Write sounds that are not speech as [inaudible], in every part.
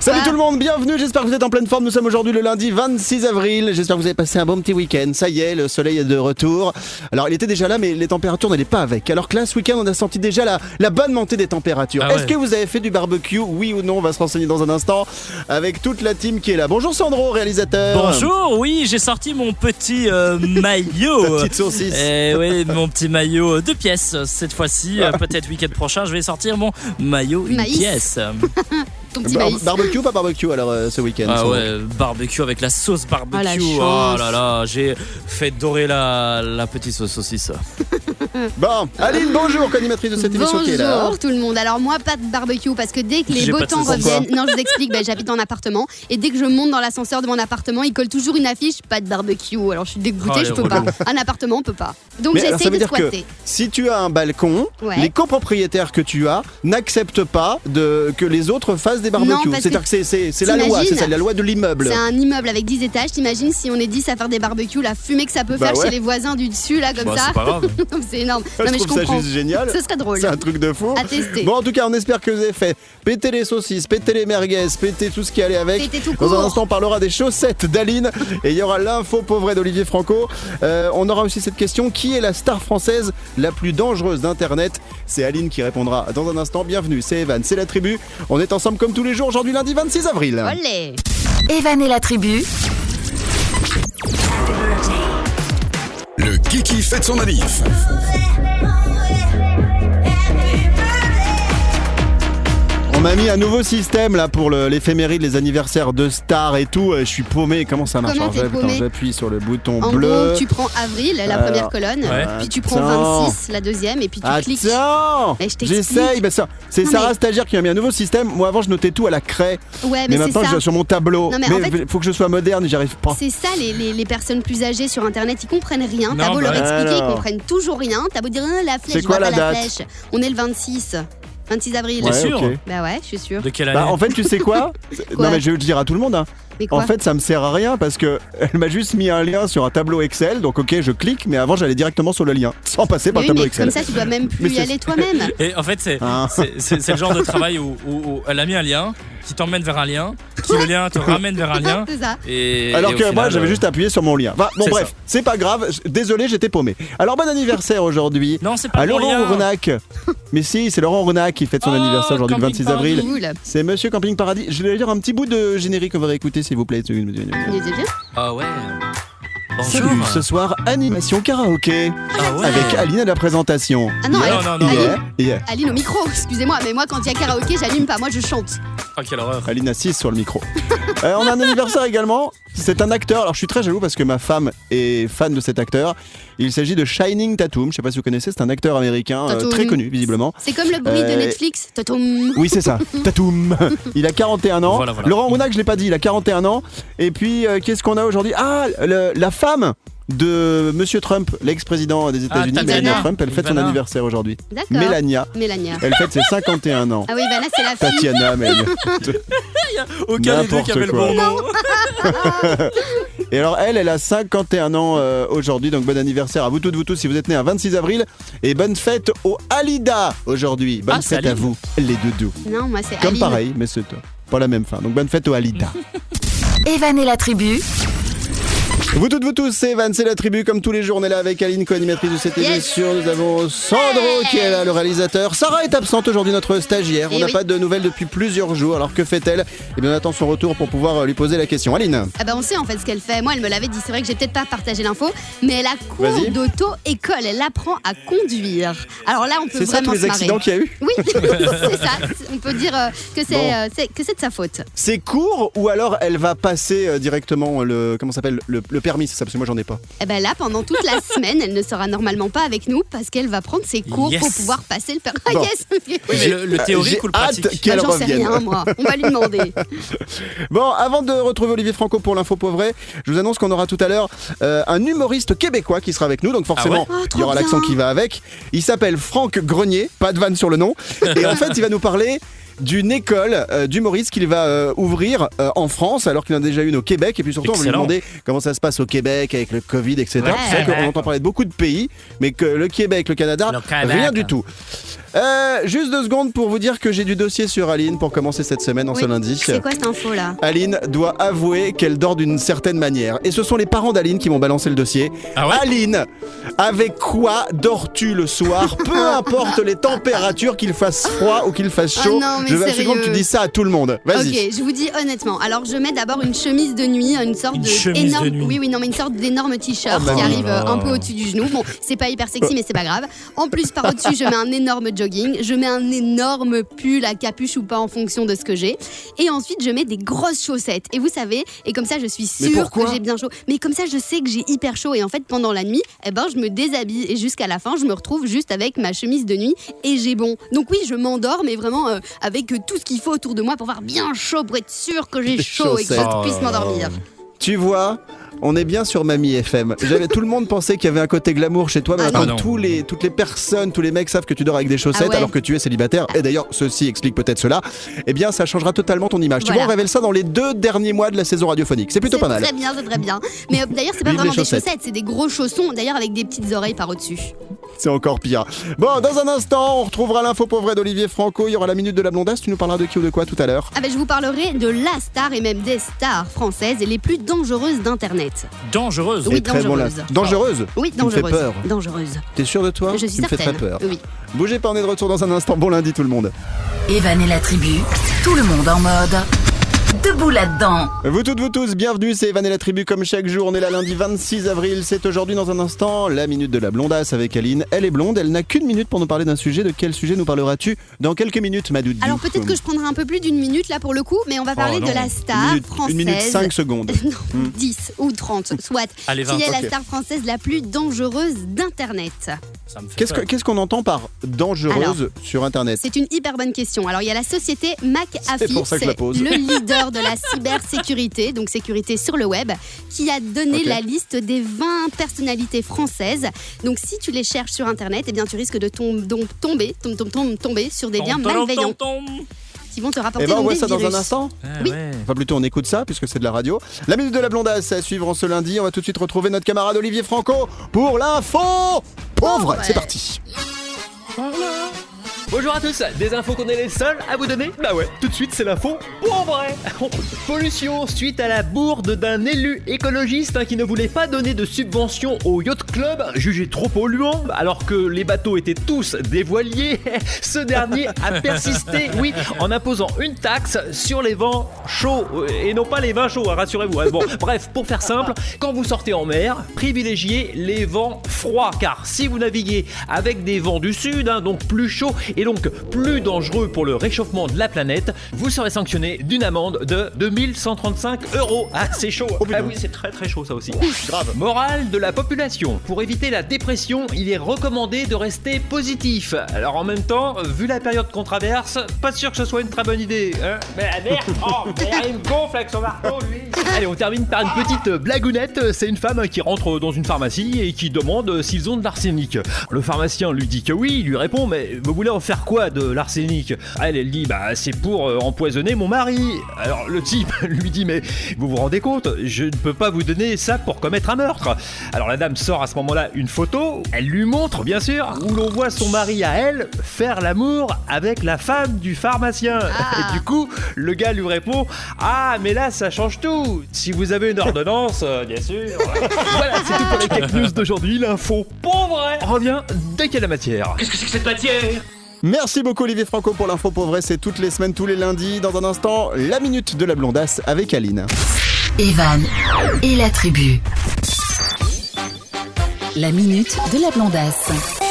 Salut tout le monde, bienvenue, j'espère que vous êtes en pleine forme. Nous sommes aujourd'hui le lundi 26 avril. J'espère que vous avez passé un bon petit week-end. Ça y est, le soleil est de retour. Alors il était déjà là, mais les températures n'allaient pas avec. Alors que là, ce week-end, on a senti déjà la, la bonne montée des températures. Ah ouais. Est-ce que vous avez fait du barbecue? Oui ou non? On va se renseigner dans un instant avec toute la team qui est là. Bonjour Sandro, réalisateur. Bonjour, oui, j'ai sorti mon petit euh, [laughs] maillot. Ta petite saucisse. Eh oui, mon petit maillot deux pièces cette fois-ci. Euh, Peut-être week-end prochain, je vais sortir mon maillot une Maïs. pièce. [laughs] Ton petit Bar- maïs. barbecue, pas barbecue alors euh, ce week-end Ah ouais, barbecue avec la sauce barbecue. Ah, la Oh là là, j'ai fait dorer la, la petite sauce saucisse. [laughs] [laughs] Bon, Aline, bonjour, co-animatrice de cette émission qui est là. Bonjour tout le monde. Alors moi pas de barbecue parce que dès que les beaux temps reviennent, non je vous explique, ben, j'habite en appartement et dès que je monte dans l'ascenseur de mon appartement, il colle toujours une affiche pas de barbecue. Alors je suis dégoûtée, Oh, je peux pas. Un appartement on peut pas. Donc j'essaie de dire que squatter. si tu as un balcon, Ouais. les copropriétaires que tu as n'acceptent pas de, que les autres fassent des barbecues. C'est-à-dire que que c'est- la loi, c'est ça, la loi de l'immeuble. C'est un immeuble avec 10 étages. T'imagines si on est 10 à faire des barbecues, la fumée que ça peut Bah faire ouais. chez les voisins du dessus là comme Bah, ça. c'est [laughs] énorme. je non je trouve ça comprends. juste génial. Ce serait drôle. C'est un truc de fou. À tester. Bon, en tout cas, on espère que vous avez fait péter les saucisses, péter les merguez, péter tout ce qui allait avec. Péter tout Dans un instant, on parlera des chaussettes d'Aline et il y aura l'info pauvre d'Olivier Franco. Euh, on aura aussi cette question qui est la star française la plus dangereuse d'Internet? C'est Aline qui répondra dans un instant. Bienvenue, c'est Evan, c'est la tribu. On est ensemble comme tous les jours aujourd'hui, lundi 26 avril. Olé. Evan et la tribu, Le Kiki fête son manif. On m'a mis un nouveau système là pour le- l'éphéméride, les anniversaires de stars et tout. Euh, Je suis paumé. Comment ça marche Comment Alors, t'es j'appuie- paumé attends, J'appuie sur le bouton En bleu. gros, tu prends avril, la Alors, première colonne, ouais. puis tu prends Attends. 26, la deuxième, et puis tu cliques. Attends Mais je t'explique. J'essaye, bah ça, c'est Non, Sarah mais- Stagiaire qui m'a mis un nouveau système. Moi avant je notais tout à la craie, Ouais, mais, mais, c'est maintenant je ça. vais sur mon tableau. Non, mais mais en fait- faut que je sois moderne, j'y arrive pas. C'est ça, les, les, les personnes plus âgées sur internet, ils comprennent rien. T'as Non, beau bah leur expliquer, alors. ils comprennent toujours rien. T'as beau dire Ah, la flèche, C'est je quoi vois la pas la date flèche. On est le 26. 26 avril. T'es Ouais, sûr ok. Bah ouais, je suis sûre. De quelle année Bah, en fait, tu sais quoi [laughs] Quoi Non mais je vais le dire à tout le monde. hein. Mais quoi En fait, ça me sert à rien parce que [laughs] elle m'a juste mis un lien sur un tableau Excel. Donc ok, je clique, mais avant j'allais directement sur le lien, [laughs] sans passer par mais le oui, tableau mais Excel. comme ça, tu dois même Mais plus y c'est- aller toi-même. Et en fait, c'est Ah. c'est- c'est- c'est le genre de travail où, où- où elle a mis un lien qui t'emmène vers un lien, le lien te ramène vers un lien. [laughs] C'est ça. Et, Alors et que moi j'avais euh, juste appuyé sur mon lien. Bon bref, c'est pas grave. Désolé, j'étais paumé. Alors bon anniversaire aujourd'hui. Non, c'est pas À Laurent lien. Ournac. [laughs] Mais si, c'est Laurent Ournac qui fête son Oh, anniversaire aujourd'hui le Camping 26 avril. C'est Monsieur Camping Paradis. Je vais lire un petit bout de générique, on va réécouter s'il vous plaît. Ah ouais. Salut, ce soir, animation karaoké. Ah ouais. Avec Aline à la présentation. Ah non, Non, elle- non, non. Yeah, yeah. Aline au micro, excusez-moi, mais moi quand il y a karaoké, j'allume pas, moi je chante. Ah, quelle horreur. Aline assise sur le micro. Euh, on a un anniversaire également. C'est un acteur. Alors je suis très jaloux parce que ma femme est fan de cet acteur. Il s'agit de Shining Tatum. Je sais pas si vous connaissez. C'est un acteur américain euh, Tatum. très connu visiblement. C'est comme le bruit de Euh, Netflix. Totom. Oui, c'est ça. [laughs] Tatum. Il a 41 ans. Voilà, voilà. Laurent Rounac, je l'ai pas dit, il a 41 ans. Et puis, euh, qu'est-ce qu'on a aujourd'hui? Ah, le- la femme de Monsieur Trump, l'ex-président des États-Unis, Ah, Melania Tatiana. Trump, elle fête son Ivana. anniversaire aujourd'hui. D'accord. Mélania. Mélania. Elle fête ses 51 ans. Ah oui, Ivana, c'est la fille. Tatiana, mais. [laughs] Aucun des deux qui N'importe avait le quoi. bon nom. [laughs] Et alors, elle, elle a 51 ans euh, aujourd'hui, donc bon anniversaire à vous toutes, vous tous, si vous êtes nés un 26 avril. Et bonne fête au Alida aujourd'hui. Bonne Ah, c'est fête à Aline. vous, les doudous. Non, moi c'est Comme Aline. pareil, mais c'est euh, pas la même fin. Donc bonne fête au Alida. Evan et la tribu, Vous toutes, vous tous, c'est Evan, c'est la tribu. Comme tous les jours, on est là avec Aline, co-animatrice de cette Yes. émission. Nous avons Sandro qui est là, le réalisateur. Sarah est absente aujourd'hui, notre stagiaire. On Eh n'a oui. pas de nouvelles depuis plusieurs jours. Alors que fait-elle? Eh bien, on attend son retour pour pouvoir euh, lui poser la question. Aline Ah bah on sait en fait ce qu'elle fait. Moi, elle me l'avait dit. C'est vrai que j'ai peut-être pas partagé l'info, mais elle a cours d'auto-école. Elle apprend à conduire. Alors là, on peut C'est ça vraiment tous les se marrer. accidents qu'il y a eu? Oui, [laughs] c'est ça. [laughs] On peut dire euh, que c'est Bon. euh, que c'est de sa faute. C'est court ou alors elle va passer euh, directement le comment ça s'appelle? Le, le permis, c'est ça parce que moi j'en ai pas. Et ben là, pendant toute la [laughs] semaine, elle ne sera normalement pas avec nous parce qu'elle va prendre ses cours Yes. pour pouvoir passer le permis. Ah Bon. yes. Oui, mais le, le J'ai théorique ou le hâte pratique qu'elle Bah, J'en sais revienne. rien, moi. On va lui demander. [laughs] Bon, avant de retrouver Olivier Franco pour l'info pauvret, je vous annonce qu'on aura tout à l'heure euh, un humoriste québécois qui sera avec nous, donc forcément Ah ouais Oh, il y aura l'accent qui va avec. Il s'appelle Franck Grenier, pas de vanne sur le nom, et en [laughs] fait il va nous parler d'une école euh, d'humoristes qu'il va euh, ouvrir euh, en France, alors qu'il en a déjà une au Québec. Et puis surtout, on va lui demander comment ça se passe au Québec avec le Covid, etc. Ouais. C'est vrai qu'on entend parler de beaucoup de pays, mais que le Québec, le Canada, Le rien du tout. Euh, juste deux secondes pour vous dire que j'ai du dossier sur Aline pour commencer cette semaine en Oui. ce lundi. C'est quoi cette info là? Aline doit avouer qu'elle dort d'une certaine manière. Et ce sont les parents d'Aline qui m'ont balancé le dossier. Ah ouais? Aline, avec quoi dors-tu le soir? Peu [laughs] importe les températures, qu'il fasse froid ou qu'il fasse Oh chaud. non, mais je veux absolument que tu dises ça à tout le monde. Vas-y. Ok, je vous dis honnêtement. Alors, je mets d'abord une chemise de nuit, une sorte Une de chemise énorme, de nuit. oui, oui, non, mais une sorte d'énorme t-shirt Oh, bah qui arrive euh, un peu au-dessus du genou. Bon, c'est pas hyper sexy, mais c'est pas grave. En plus, par au-dessus, je mets un énorme jogging, je mets un énorme pull à capuche ou pas en fonction de ce que j'ai, et ensuite je mets des grosses chaussettes. Et vous savez, et comme ça, je suis sûre que j'ai bien chaud. Mais comme ça, je sais que j'ai hyper chaud. Et en fait, pendant la nuit, eh ben, je me déshabille et jusqu'à la fin, je me retrouve juste avec ma chemise de nuit et j'ai bon. Donc oui, je m'endors, mais vraiment euh, avec euh, tout ce qu'il faut autour de moi pour avoir bien chaud, pour être sûr que j'ai chaud et que je puisse m'endormir. Tu vois, on est bien sur Mamie FM. J'avais tout le monde pensait qu'il y avait un côté glamour chez toi, mais Ah maintenant non. tous les, toutes les personnes, tous les mecs savent que tu dors avec des chaussettes Ah ouais. alors que tu es célibataire. Et d'ailleurs, ceci explique peut-être cela. Eh bien, ça changera totalement ton image. Tu Voilà. vois, on révèle ça dans les deux derniers mois de la saison radiophonique. C'est plutôt pas mal. très bien, c'est très bien. Mais euh, d'ailleurs, c'est pas Vive vraiment les des chaussettes. chaussettes, c'est des gros chaussons, d'ailleurs avec des petites oreilles par au-dessus. C'est encore pire. Bon, dans un instant, on retrouvera l'info pauvre d'Olivier Franco. Il y aura la minute de la blondasse. Tu nous parleras de qui ou de quoi tout à l'heure Ah ben, je vous parlerai de la star et même des stars françaises et les plus dangereuses d'Internet. Dangereuse. Oui, très bon là. dangereuse. Dangereuse Oui, Tu me fais dangereuse. peur. Dangereuse. T'es sûr de toi Je suis Tu me fais très certaine. peur. Oui. Bougez pas, on est de retour dans un instant. Bon lundi tout le monde. Evan et la tribu, tout le monde en mode. Debout là-dedans. Vous toutes, vous tous, bienvenue, c'est Evan et la tribu comme chaque jour. On est là lundi 26 avril. C'est aujourd'hui dans un instant la minute de la blondasse avec Aline. Elle est blonde, elle n'a qu'une minute pour nous parler d'un sujet. De quel sujet nous parleras-tu dans quelques minutes, Madoudi Alors peut-être que je prendrai un peu plus d'une minute là pour le coup, mais on va parler non. de la Une star minute, française. une minute 5 secondes. [laughs] non, 10 ou 30, soit. Allez, 20. qui est la star française la plus dangereuse d'Internet? Qu'est-ce qu'on entend par dangereuse sur Internet? C'est une hyper bonne question. Alors, il y a la société McAfee, pour ça que je la c'est pose. le [laughs] leader de la cybersécurité, donc sécurité sur le web, qui a donné la liste des 20 personnalités françaises. Donc, si tu les cherches sur Internet, eh bien, tu risques de tom- donc tomber, tom- tom- tom- tomber sur des liens Tom, tom, malveillants tom, tom. qui vont te Eh rapporter ben, on voit ça dans un instant. Ah Oui. ouais. Enfin, plutôt, on écoute ça puisque c'est de la radio. La minute de la blondasse à suivre en ce lundi. On va tout de suite retrouver notre camarade Olivier Franco pour l'info pauvre. Ouais. C'est parti. Bonjour à tous, des infos qu'on est les seuls à vous donner Bah ouais, tout de suite c'est l'info pour vrai [laughs] Pollution suite à la bourde d'un élu écologiste hein, qui ne voulait pas donner de subvention au yacht club, jugé trop polluant, alors que les bateaux étaient tous des voiliers. [laughs] Ce dernier a persisté, oui, en imposant une taxe sur les vents chauds, euh, et non pas les vins chauds, hein, rassurez-vous. hein. Bon, [laughs] bref, pour faire simple, quand vous sortez en mer, privilégiez les vents froids, car si vous naviguez avec des vents du sud, donc plus chauds et donc plus dangereux pour le réchauffement de la planète, vous serez sanctionné d'une amende de 2135 euros. Ah, c'est chaud. putain. ah oui, c'est très très chaud ça aussi. Grave. Morale de la population. Pour éviter la dépression, il est recommandé de rester positif. Alors en même temps, vu la période qu'on traverse, pas sûr que ce soit une très bonne idée. Hein mais la merde, oh, [laughs] il me gonfle avec son marteau, lui. Allez, on termine par une petite blagounette. C'est une femme qui rentre dans une pharmacie et qui demande s'ils ont de l'arsenic. Le pharmacien lui dit que oui, il lui répond mais vous voulez en faire quoi de l'arsenic Elle, elle dit bah c'est pour euh, empoisonner mon mari. Alors le type [laughs] lui dit mais vous vous rendez compte, je ne peux pas vous donner ça pour commettre un meurtre. Alors la dame sort à ce moment-là une photo, elle lui montre bien sûr où l'on voit son mari à elle faire l'amour avec la femme du pharmacien. Ah. Et du coup, le gars lui répond ah mais là ça change tout. Si vous avez une ordonnance, euh, bien sûr. [laughs] voilà, c'est tout pour les quelques news d'aujourd'hui. L'info pauvre revient dès qu'il y a la matière. Qu'est-ce que c'est que cette matière? Merci beaucoup Olivier Franco pour l'info pauvre. C'est toutes les semaines, tous les lundis. Dans un instant, la minute de la blondasse avec Aline. Evan et la tribu. La minute de la blondasse.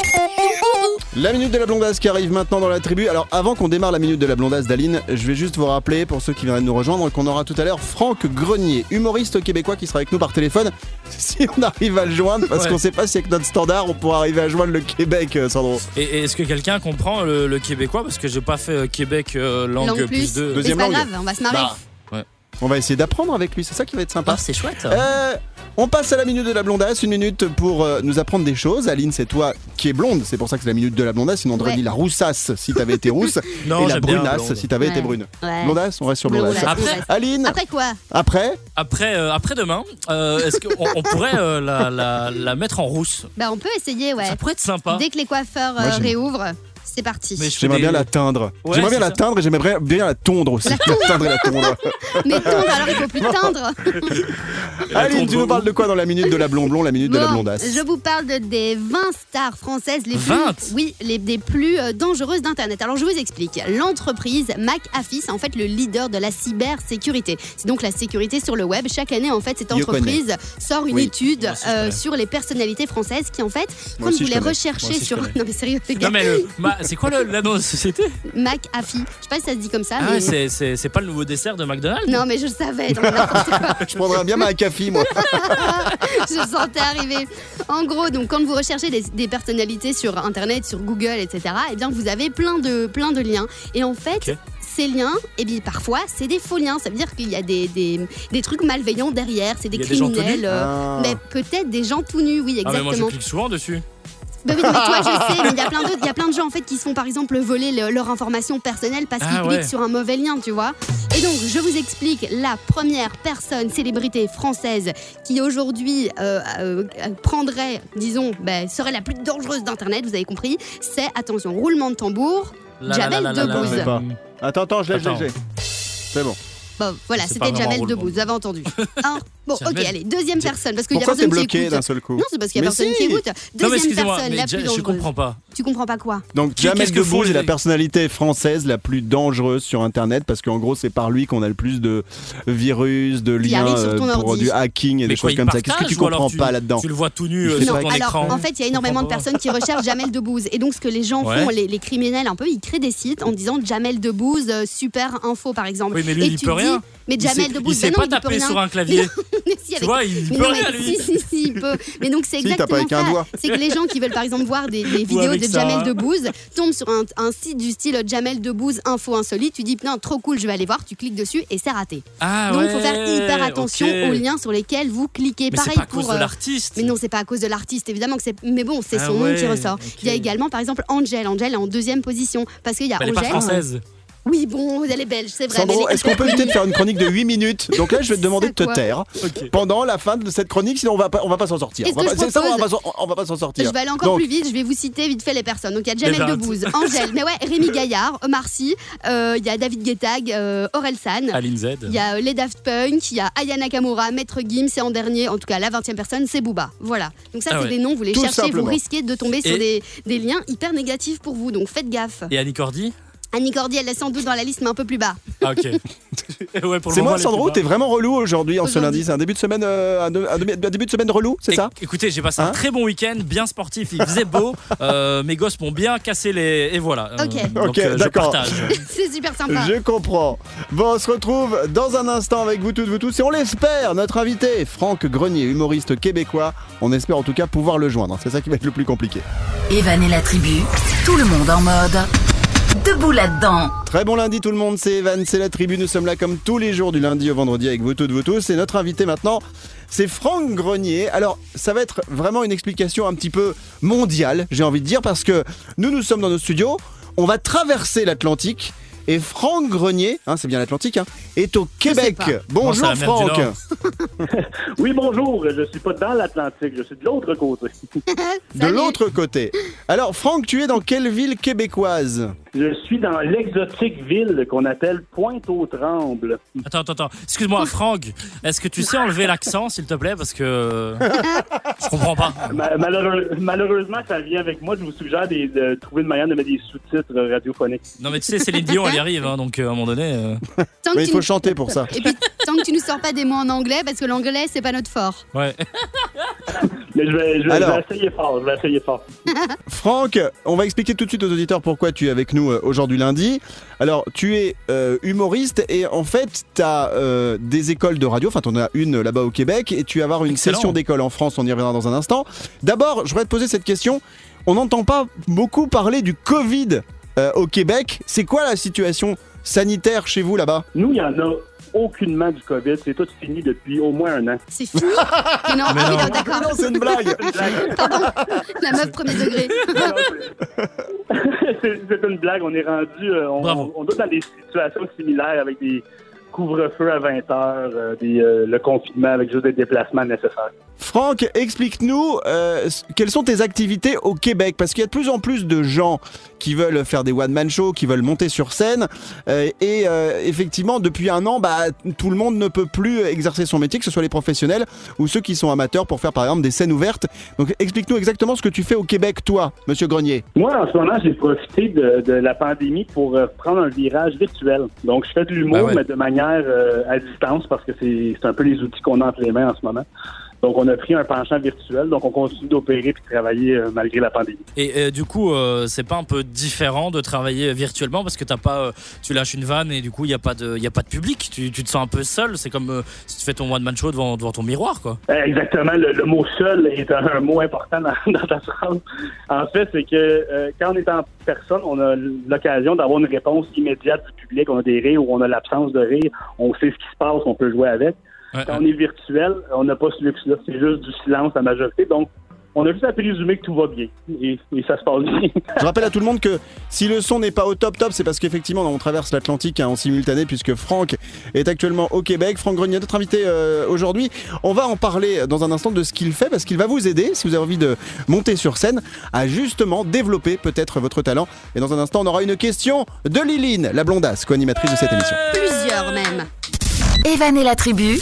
La minute de la blondasse qui arrive maintenant dans la tribu. Alors avant qu'on démarre la minute de la blondasse d'Aline, je vais juste vous rappeler pour ceux qui viendraient de nous rejoindre qu'on aura tout à l'heure Franck Grenier, humoriste québécois qui sera avec nous par téléphone. [laughs] Si on arrive à le joindre, parce Ouais. qu'on sait pas si avec notre standard on pourra arriver à joindre le Québec, euh, Sandro. Et, et est-ce que quelqu'un comprend le, le québécois? Parce que j'ai pas fait euh, Québec euh, langue, Langue plus plus. de. Deuxième pas langue. grave, on va se marrer. Bah, On va essayer d'apprendre avec lui, c'est ça qui va être sympa. ah, c'est chouette. Euh, On passe à la minute de la blondasse, une minute pour euh, nous apprendre des choses. Aline, c'est toi qui es blonde, c'est pour ça que c'est la minute de la blondasse. Sinon, on aurait Ouais. dit la roussasse si t'avais été rousse [laughs] Non, et la j'aime bien brunasse blonde. si t'avais été Ouais. brune. Ouais. Blondasse, on reste sur blondasse. Après- Aline, Après quoi? Après, Après, euh, après demain, euh, est-ce qu'on on pourrait euh, la, la- la mettre en rousse? Bah on peut essayer, ouais. Ça pourrait être sympa. Dès que les coiffeurs Moi, euh, j'aime- réouvrent, c'est parti. J'aimerais des- bien la teindre. Ouais, j'aimerais bien c'est la ça. teindre et j'aimerais bien la tondre aussi. La teindre et la tondre. [laughs] Mais tondre, alors il faut plus teindre. Aline, tondre tu nous parles de quoi dans la minute de la blond-blond, la minute de la blondasse je vous parle de- des 20 stars françaises les 20? plus, oui, les, des plus euh, dangereuses d'Internet. Alors je vous explique. L'entreprise McAfee, c'est en fait le leader de la cybersécurité. C'est donc la sécurité sur le web. Chaque année, en fait, cette entreprise sort une Oui. étude aussi, euh, sur les personnalités françaises qui, en fait, Moi quand aussi, vous je les recherchez sur. [laughs] Non mais sérieux, les gars. Non mais le- [laughs] ma- c'est quoi le, la nom de société McAfee. Je sais pas si ça se dit comme ça, Ah, mais. c'est- c'est c'est pas le nouveau dessert de McDonald's non, mais je le savais. quoi. [laughs] Je prendrais bien ma café, moi. [laughs] je sentais arriver. En gros, donc quand vous recherchez des, des personnalités sur Internet, sur Google, etc., eh bien vous avez plein de, plein de liens. Et en fait, ces liens, eh bien parfois, c'est des faux liens. Ça veut dire qu'il y a des, des, des trucs malveillants derrière. C'est des criminels. euh, Ah. mais peut-être des gens tout nus, oui, Ah mais moi je exactement. clique souvent dessus. Bah oui, non, mais toi, je [laughs] sais, mais il y a plein d'autres, il y a plein de gens en fait qui se font par exemple voler le- leur information personnelle parce qu'ils Ah, cliquent ouais. sur un mauvais lien, tu vois. Et donc, je vous explique la première personne célébrité française qui aujourd'hui euh, euh, prendrait, disons, bah, serait la plus dangereuse d'internet. Vous avez compris C'est attention, roulement de tambour. La, Jamel la, la, la, la, Debbouze. la. Pas. Attends, attends, je l'ai, je l'ai, Attends. je l'ai. C'est bon. Bon, voilà, C'est c'était vraiment Jamel roulement. Debbouze. Vous avez entendu [laughs] Hein Bon, ok, allez, deuxième personne parce qu'il y a Pourquoi t'es personne qui bloqué écoute. d'un seul coup Non, c'est parce qu'il y a Mais personne si. qui écoute. Non mais Deuxième excusez-moi, personne, mais la je, plus je dangereuse. comprends pas. Tu comprends pas quoi Donc Qui- Jamel Debbouze est la personnalité française la plus dangereuse sur Internet parce qu'en gros c'est par lui qu'on a le plus de virus, de liens euh, pour ordi. du hacking et Mais des choses comme ça. Qu'est-ce que tu alors comprends pas là-dedans Tu le vois tout nu Il euh, sur ton Alors, écran. en fait, il y a énormément de personnes qui [laughs] recherchent Jamel Debbouze. Et donc, ce que les gens font, les, criminels un peu, ils créent des sites en disant Jamel Debbouze, euh, super info, par exemple. Oui, mais lui, il peut rien. Mais Jamel Debbouze, il sait pas non, taper sur un [laughs] clavier. Mais [laughs] si, Tu vois, il mais peut non, rien mais lui. Si, si, si, il peut. [laughs] Mais donc, c'est exactement avec un ça. C'est que les gens qui veulent, par exemple, voir des, des vidéos de ça. Jamel Debbouze tombent sur un, un site du style Jamel Debbouze info insolite. Tu dis, putain, trop cool, je vais aller voir. Tu cliques dessus et c'est raté. Ah donc, il ouais, faut faire hyper attention aux liens sur lesquels vous cliquez. Mais c'est Pareil pas à pour. cause de euh, l'artiste. mais non, c'est pas à cause de l'artiste, évidemment que c'est. Mais bon, c'est Ah son nom qui ouais, ressort. Il y a également, par exemple, Angel. Angel est en deuxième position parce qu'il y a Elle est pas Angel. française. Oui, bon, elle est belge, c'est vrai. Sandro, est-ce qu'on peut éviter de faire une chronique de 8 minutes Donc là, je vais te [laughs] demander de te taire pendant la fin de cette chronique, sinon on va pas, on va pas s'en sortir. On va pas- ça, on va pas on va pas s'en sortir. Je vais aller encore Donc, plus vite, je vais vous citer vite fait les personnes. Donc il y a Jamel Les Debbouze, Angèle, mais ouais, Rémi Gaillard, Omar Sy, euh, il y a David Guettag, euh, Aurel San. Aline Z. Il y a euh, les Daft Punk, il y a Aya Nakamura, Maître Gims et en dernier, en tout cas la 20e personne, c'est Booba. Voilà. Donc ça, Ah c'est ouais. des noms, vous les Tout cherchez, simplement. vous risquez de tomber sur des, des liens hyper négatifs pour vous. Donc faites gaffe. Et Annie Cordy? Annie Cordy, elle est sans doute dans la liste, mais un peu plus bas. Ah ok. [laughs] ouais, pour le C'est moment, moi, elle est Sandro, plus t'es bas. vraiment relou aujourd'hui en ce Aujourd'hui. lundi. C'est un début de semaine, euh, un, de- un demi- un début de semaine relou, c'est Éc- ça Écoutez, j'ai passé Hein un très bon week-end, bien sportif, il faisait beau, [laughs] euh, mes gosses m'ont bien cassé les... Et voilà. Euh, Ok. donc, Ok, euh, je d'accord. partage. [laughs] c'est super sympa. Je comprends. Bon, on se retrouve dans un instant avec vous toutes, vous tous, et on l'espère, notre invité, Franck Grenier, humoriste québécois. On espère en tout cas pouvoir le joindre. C'est ça qui va être le plus compliqué. Evan et la tribu, tout le monde en mode. Debout là-dedans. Très bon lundi tout le monde, c'est Evan, c'est la tribu. Nous sommes là comme tous les jours du lundi au vendredi avec vous toutes, vous tous. Et notre invité maintenant, c'est Franck Grenier. Alors, ça va être vraiment une explication un petit peu mondiale, j'ai envie de dire, parce que nous, nous sommes dans nos studios, on va traverser l'Atlantique. Et Franck Grenier, hein, c'est bien l'Atlantique, hein, est au Québec. Bonjour Non, c'est la mer du Franck. [laughs] Oui, bonjour. Je suis pas dans l'Atlantique, je suis de l'autre côté. [laughs] De Salut. l'autre côté. Alors Franck, tu es dans quelle ville québécoise? Je suis dans l'exotique ville qu'on appelle Pointe-aux-Trembles. Attends, attends, attends. Excuse-moi, Franck, est-ce que tu sais enlever l'accent, s'il te plaît? Parce que je comprends pas. [laughs] Ma- malheureux- malheureusement, ça vient avec moi. Je vous suggère des- de trouver une manière de mettre des sous-titres radiophoniques. Non, mais tu sais, Céline Dion, elle y arrive, hein, donc euh, à un moment donné. euh, [laughs] Tant que Mais il tu faut nous- chanter pour ça. Et puis, tant que tu nous sors pas des mots en anglais, parce que l'anglais, c'est pas notre fort. Ouais. [laughs] Mais je vais, je vais- Alors. je vais essayer fort. Je vais essayer fort. [laughs] Franck, on va expliquer tout de suite aux auditeurs pourquoi tu es avec nous euh, aujourd'hui lundi. Alors, tu es euh, humoriste et en fait, tu as des écoles de radio, enfin, tu en as une là-bas au Québec et tu vas avoir une Excellent. session d'école en France, on y reviendra dans un instant. D'abord, je voudrais te poser cette question. On n'entend pas beaucoup parler du Covid euh, au Québec. C'est quoi la situation sanitaire chez vous là-bas? Nous, il y en a aucunement du COVID. C'est tout fini depuis au moins un an. C'est fini? Mais non, [laughs] Mais ah oui, non. d'accord. Non, c'est une blague. C'est une blague. [laughs] Pardon, la meuf premier degré. [laughs] C'est- une blague. On est rendu. euh, on, Bravo. on doit dans des situations similaires avec des couvre-feux à 20 heures, euh, euh, le confinement avec juste des déplacements nécessaires. Franck, explique-nous euh, quelles sont tes activités au Québec? Parce qu'il y a de plus en plus de gens qui veulent faire des one-man shows, qui veulent monter sur scène et effectivement depuis un an, bah, tout le monde ne peut plus exercer son métier, que ce soit les professionnels ou ceux qui sont amateurs pour faire par exemple des scènes ouvertes. Donc explique-nous exactement ce que tu fais au Québec, toi, Monsieur Grenier. Moi, en ce moment, j'ai profité de, de la pandémie pour prendre un virage virtuel. Donc, je fais de l'humour, Ah ouais. mais de manière euh, à distance parce que c'est c'est un peu les outils qu'on a entre les mains en ce moment. Donc, on a pris un penchant virtuel. Donc, on continue d'opérer puis de travailler euh, malgré la pandémie. Et euh, du coup, euh, c'est pas un peu différent de travailler virtuellement parce que t'as pas, euh, tu lâches une vanne et du coup il y a pas de, y a pas de public. Tu, tu te sens un peu seul. C'est comme euh, si tu fais ton one man show devant, devant ton miroir, quoi. Euh, Exactement. Le, le mot seul est un, un mot important dans, [laughs] dans ta phrase. En fait, c'est que euh, quand on est en personne, on a l'occasion d'avoir une réponse immédiate du public. On a des rires ou on a l'absence de rire. On sait ce qui se passe, on peut jouer avec. Ouais, Quand on est virtuel, on n'a pas ce luxe-là. C'est juste du silence la majorité. Donc, on a juste à présumer que tout va bien. Et, et ça se passe bien. [laughs] Je rappelle à tout le monde que si le son n'est pas au top top, c'est parce qu'effectivement on traverse l'Atlantique hein, en simultané puisque Franck est actuellement au Québec. Franck Grenier, notre invité euh, aujourd'hui. On va en parler dans un instant de ce qu'il fait parce qu'il va vous aider si vous avez envie de monter sur scène à justement développer peut-être votre talent. Et dans un instant, on aura une question de Liline, la blondasse, co-animatrice de cette émission. Plusieurs même. Evan la tribu,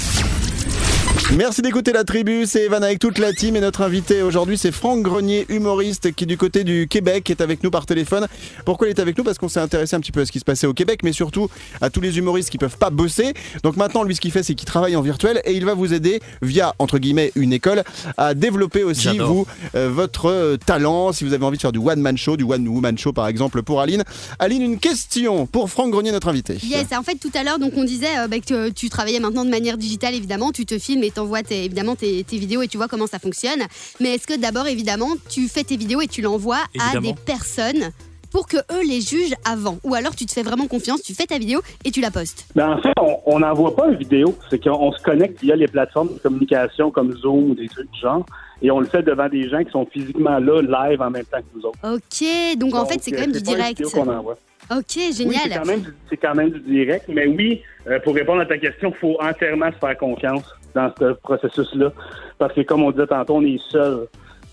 Merci d'écouter la tribu, c'est Evan avec toute la team et notre invité aujourd'hui c'est Franck Grenier, humoriste qui du côté du Québec, est avec nous par téléphone. Pourquoi il est avec nous? Parce qu'on s'est intéressé un petit peu à ce qui se passait au Québec, mais surtout à tous les humoristes qui peuvent pas bosser. Donc maintenant lui ce qu'il fait c'est qu'il travaille en virtuel et il va vous aider via entre guillemets une école à développer aussi vous euh, votre euh, talent. Si vous avez envie de faire du one man show, du one woman show par exemple pour Aline. Aline une question pour Franck Grenier notre invité. Yes, en fait, tout à l'heure, donc on disait euh, bah, que tu travaillais maintenant de manière digitale, évidemment. Tu te filmes et t'envoies tes, évidemment tes, tes vidéos et tu vois comment ça fonctionne. Mais est-ce que d'abord, évidemment, tu fais tes vidéos et tu l'envoies à des personnes pour que eux les jugent avant? Ou alors tu te fais vraiment confiance, tu fais ta vidéo et tu la postes? Ben, en fait, on n'envoie pas une vidéo. C'est qu'on on se connecte via les plateformes de communication comme Zoom ou des trucs du genre. Et on le fait devant des gens qui sont physiquement là, live en même temps que nous autres. Ok, donc en fait, c'est quand euh, même du pas une direct. vidéo qu'on envoie. Ok, Oui, c'est génial. quand, même du- c'est quand même du direct. Mais oui, euh, pour répondre à ta question, il faut entièrement se faire confiance dans ce processus-là. Parce que comme on disait tantôt, on est seul.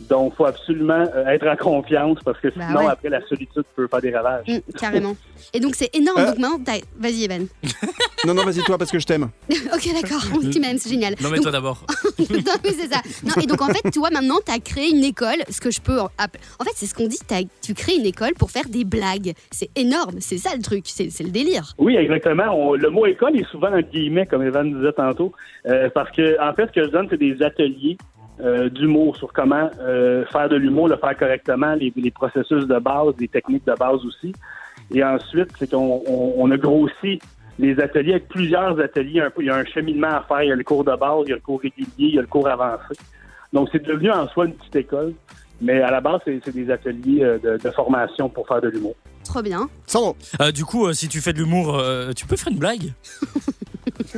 Donc, il faut absolument euh, être en confiance parce que Bah sinon, ouais. après, la solitude peut faire des ravages. Mm, carrément. Et donc c'est énorme. Euh. Donc maintenant, t'as- vas-y Evan. [laughs] Non non vas-y toi parce que je t'aime. [laughs] ok, d'accord. [laughs] Tu m'aimes, c'est génial. Non mais Donc, toi d'abord. [laughs] non, mais c'est ça. Non, et donc en fait, toi maintenant, tu as créé une école, ce que je peux. En fait, c'est ce qu'on dit, t'as- tu crées une école pour faire des blagues. C'est énorme, c'est ça le truc, c'est c'est le délire. Oui, exactement. On- le mot école est souvent un guillemet, comme Evan disait tantôt, euh, parce que en fait, ce que je donne, c'est des ateliers euh, d'humour sur comment euh, faire de l'humour, le faire correctement, les, les processus de base, des techniques de base aussi. Et ensuite, c'est qu'on on, on a grossi les ateliers avec plusieurs ateliers. Un peu, il y a un cheminement à faire. Il y a le cours de base, il y a le cours régulier, il y a le cours avancé. Donc, c'est devenu en soi une petite école. Mais à la base, c'est des ateliers euh, de, de formation pour faire de l'humour. Trop bien. Sandro. Euh, du coup, euh, si tu fais de l'humour, euh, tu peux faire une blague?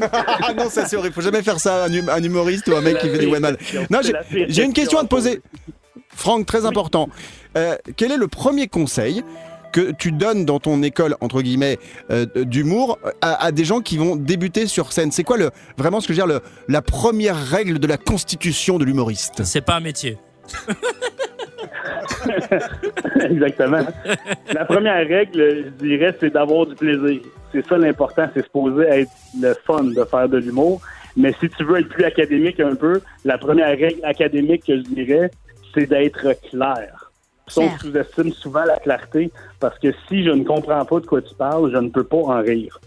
Ah [laughs] non, ça c'est horrible. Faut jamais faire ça à un, hum- un humoriste ou un mec qui fait du one man. Non, j'ai- une question à te poser. Franck, très important. Euh, quel est le premier conseil que tu donnes dans ton école, entre guillemets, euh, d'humour à, à des gens qui vont débuter sur scène C'est quoi le, vraiment ce que je veux dire, le- la première règle de la constitution de l'humoriste? C'est pas un métier. [laughs] Exactement. La première règle, je dirais, c'est d'avoir du plaisir. C'est ça l'important, c'est supposé être le fun de faire de l'humour. Mais si tu veux être plus académique un peu, la première règle académique que je dirais, c'est d'être clair. On sous-estime souvent la clarté parce que si je ne comprends pas de quoi tu parles, je ne peux pas en rire.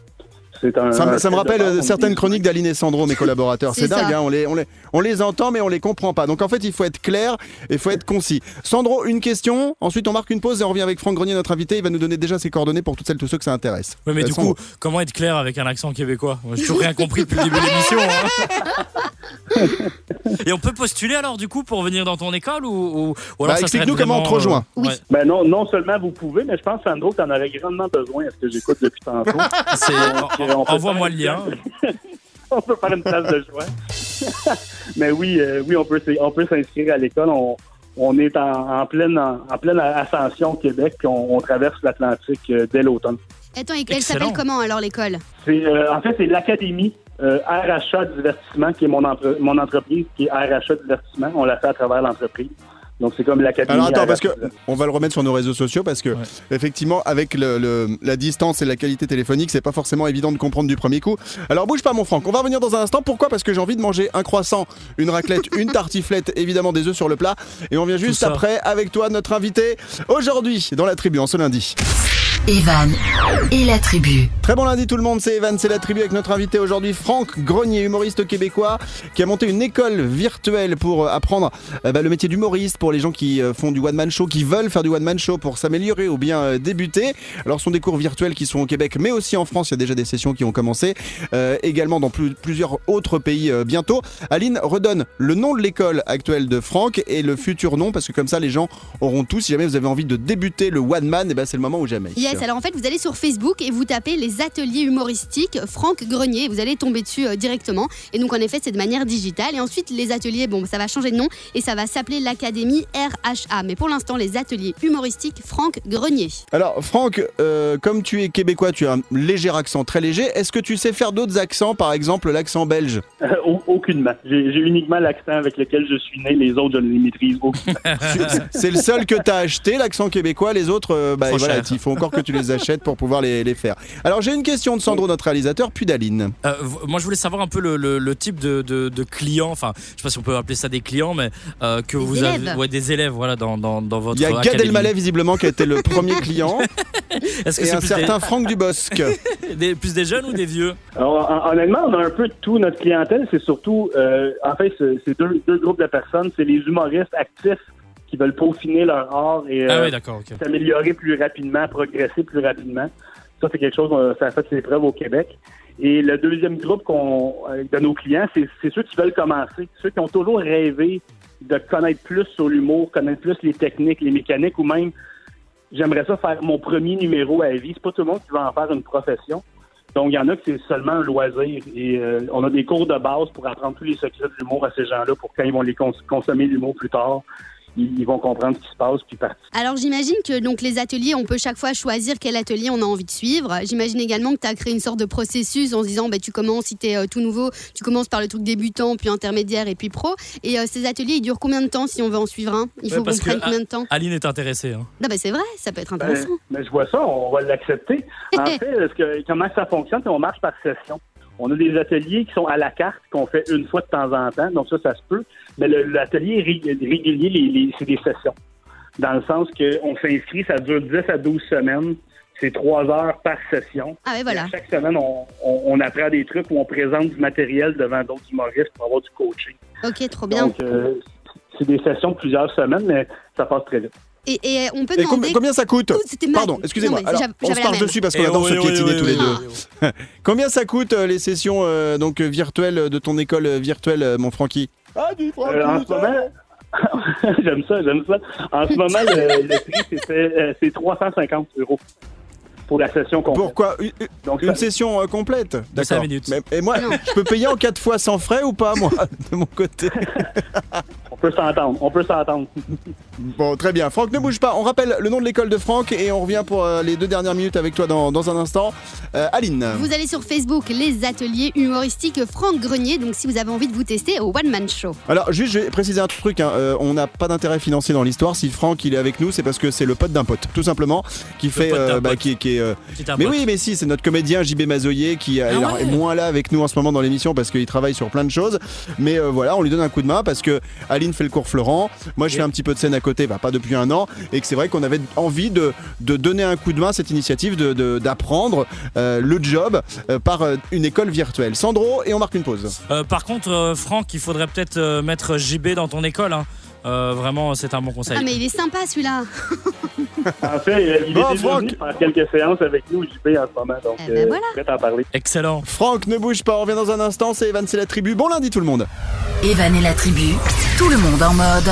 Un, Ça, me- ça rappelle euh, certaines chroniques d'Aline et Sandro, mes [laughs] collaborateurs. C'est dingue, hein, on, les, on, les, on les entend, mais on les comprend pas. Donc en fait, il faut être clair et il faut être concis. Sandro, une question. Ensuite, on marque une pause et on revient avec Franck Grenier, notre invité. Il va nous donner déjà ses coordonnées pour toutes celles et tous ceux que ça intéresse. Ouais, mais Euh, du Sandro. coup, comment être clair avec un accent québécois? J'ai toujours rien compris depuis le début de l'émission. hein. [laughs] Et on peut postuler alors du coup pour venir dans ton école ou, ou, ou alors Bah, ça serait explique-nous comment on te rejoint. euh, Oui. ouais. Ben non, non seulement vous pouvez, mais je pense, Sandro, que tu en aurais grandement besoin à ce que j'écoute depuis tantôt? [laughs] Peut Envoie-moi le lien. [laughs] on peut faire une place de joie. [laughs] Mais oui, euh, oui, on peut, s- on peut s'inscrire à l'école. On, on est en, en pleine, en, en pleine ascension au Québec, puis on, on traverse l'Atlantique euh, dès l'automne. Attends, elle s'appelle comment alors l'école? Euh, en fait, c'est l'Académie euh, RHA Divertissement, qui est mon, entre- mon entreprise, qui est RHA Divertissement. On l'a fait à travers l'entreprise. Donc, c'est comme l'Académie. Alors attends, parce que on va le remettre sur nos réseaux sociaux parce que Ouais. effectivement, avec le, le- la distance et la qualité téléphonique, c'est pas forcément évident de comprendre du premier coup. Alors bouge pas, mon Franck. On va revenir dans un instant. Pourquoi? Parce que j'ai envie de manger un croissant, une raclette, [laughs] une tartiflette, évidemment des œufs sur le plat. Et on vient juste après avec toi, notre invité aujourd'hui dans la tribu en ce lundi. Evan et la tribu. Très bon lundi tout le monde, c'est Evan, c'est la tribu avec notre invité aujourd'hui Franck Grenier, humoriste québécois qui a monté une école virtuelle pour euh, apprendre euh, bah, le métier d'humoriste pour les gens qui euh, font du one man show, qui veulent faire du one man show pour s'améliorer ou bien euh, débuter. Alors ce sont des cours virtuels qui sont au Québec mais aussi en France, il y a déjà des sessions qui ont commencé, euh, également dans plus- plusieurs autres pays euh, bientôt. Aline redonne le nom de l'école actuelle de Franck et le futur nom parce que comme ça les gens auront tout. Si jamais vous avez envie de débuter le one man, et ben c'est le moment ou jamais. Yes, alors en fait, vous allez sur Facebook et vous tapez les ateliers humoristiques Franck Grenier. Vous allez tomber dessus euh, directement. Et donc, en effet, c'est de manière digitale. Et ensuite, les ateliers, bon, ça va changer de nom et ça va s'appeler l'Académie RHA. Mais pour l'instant, les ateliers humoristiques Franck Grenier. Alors Franck, euh, comme tu es québécois, tu as un léger accent, très léger. Est-ce que tu sais faire d'autres accents, par exemple l'accent belge? Euh, au- aucunement. J'ai j'ai uniquement l'accent avec lequel je suis né. Les autres, je ne les maîtrise aucunement. [laughs] C'est le seul que tu as acheté, l'accent québécois. Les autres, euh, bah, voilà, il faut encore que tu les achètes pour pouvoir les, les faire. Alors j'ai une question de Sandro, notre réalisateur, puis d'Aline. Euh, moi, je voulais savoir un peu le, le- le type de, de, de clients, enfin, je sais pas si on peut appeler ça des clients, mais euh, que Des vous élèves. avez, ouais, des élèves, voilà, dans, dans, dans votre Il y a Gad. Elmaleh visiblement qui a été le [laughs] premier client Est-ce que et c'est un certain Franck Dubosc. [laughs] des, plus des jeunes ou des vieux? Alors, hon- honnêtement, on a un peu de tout. Notre clientèle, c'est surtout, euh, en fait, c'est c'est deux, deux groupes de personnes. C'est les humoristes actifs qui veulent peaufiner leur art et Ah euh, oui, s'améliorer plus rapidement, progresser plus rapidement. Ça, c'est quelque chose, euh, ça a fait ses preuves au Québec. Et le deuxième groupe qu'on, euh, de nos clients, c'est ceux qui veulent commencer, ceux qui ont toujours rêvé de connaître plus sur l'humour, connaître plus les techniques, les mécaniques, ou même j'aimerais ça faire mon premier numéro à vie. C'est pas tout le monde qui va en faire une profession. Donc, il y en a que c'est seulement un loisir. Et euh, on a des cours de base pour apprendre tous les secrets de l'humour à ces gens-là pour quand ils vont les cons- consommer l'humour plus tard, ils, ils vont comprendre ce qui se passe puis partir. Alors j'imagine que donc les ateliers, on peut chaque fois choisir quel atelier on a envie de suivre. J'imagine également que tu as créé une sorte de processus en se disant bah, tu commences, si tu es tout nouveau, tu commences par le truc débutant, puis intermédiaire et puis pro. Et euh, ces ateliers, ils durent combien de temps si on veut en suivre un? Il Ouais, faut qu'on parce que, prenne ah, combien de temps? Aline est intéressée. Hein. Non, bah, c'est vrai, ça peut être Ben, intéressant. mais je vois ça, on va l'accepter. En [laughs] fait, que, comment ça fonctionne, c'est on marche par session? On a des ateliers qui sont à la carte, qu'on fait une fois de temps en temps, donc ça, ça se peut. Mais l'atelier ré- régulier, les- les- c'est des sessions. Dans le sens qu'on s'inscrit, ça dure 10 à 12 semaines. C'est trois heures par session. Ah Et voilà. chaque semaine, on, on- on apprend des trucs où on présente du matériel devant d'autres humoristes pour avoir du coaching. Ok, trop bien. Donc, euh, c'est des sessions de plusieurs semaines, mais ça passe très vite. Et, et on peut Et demander. combien ça coûte Oh, Pardon, excusez-moi. On se même. dessus parce qu'on adore oh, se oh, piétiner oh, tous les deux. [laughs] Combien ça coûte euh, les sessions euh, donc euh, virtuelles de ton école euh, virtuelle, euh, mon Francky? Ah, du Euh, en ce moment, [laughs] j'aime ça, j'aime ça. En ce moment, le, le prix, euh, c'est 350 euros pour la session complète. Pourquoi Donc, une ça- session euh, complète cinq minutes. Mais- et moi, je peux payer en quatre fois sans frais ou pas, moi, [laughs] de mon côté? On peut s'entendre, on peut s'entendre. Bon, très bien. Franck, ne bouge pas. On rappelle le nom de l'école de Franck et on revient pour euh, les deux dernières minutes avec toi dans, dans un instant. Euh, Aline. Vous allez sur Facebook, les ateliers humoristiques Franck Grenier. Donc si vous avez envie de vous tester au One Man Show. Alors, juste, je vais préciser un truc. hein. Euh, on n'a pas d'intérêt financier dans l'histoire. Si Franck il est avec nous, c'est parce que c'est le pote d'un pote, tout simplement, qui fait, euh, bah, qui est. euh, Mais oui, mais si, c'est notre comédien JB Mazoyer qui euh, Ah alors, ouais. est moins là avec nous en ce moment dans l'émission parce qu'il travaille sur plein de choses. Mais euh, voilà, on lui donne un coup de main parce que Aline fait le cours Florent. Moi, je fais un petit peu de scène à côté, bah, pas depuis un an. Et que c'est vrai qu'on avait envie de, de donner un coup de main à cette initiative de- de- d'apprendre euh, le job euh, par euh, une école virtuelle. Sandro, et on marque une pause. Euh, par contre, euh, Franck, il faudrait peut-être euh, mettre JB dans ton école. hein. Euh, vraiment, c'est un bon conseil. Ah mais il est sympa celui-là. [laughs] En fait, il Bon, est déjà Franck. venu faire quelques séances avec nous, JP, en ce moment, donc Eh ben euh, voilà. prêt à en parler. Excellent. Franck, ne bouge pas, on revient dans un instant. C'est Evan, c'est la tribu. Bon lundi tout le monde. Evan et la tribu, tout le monde en mode.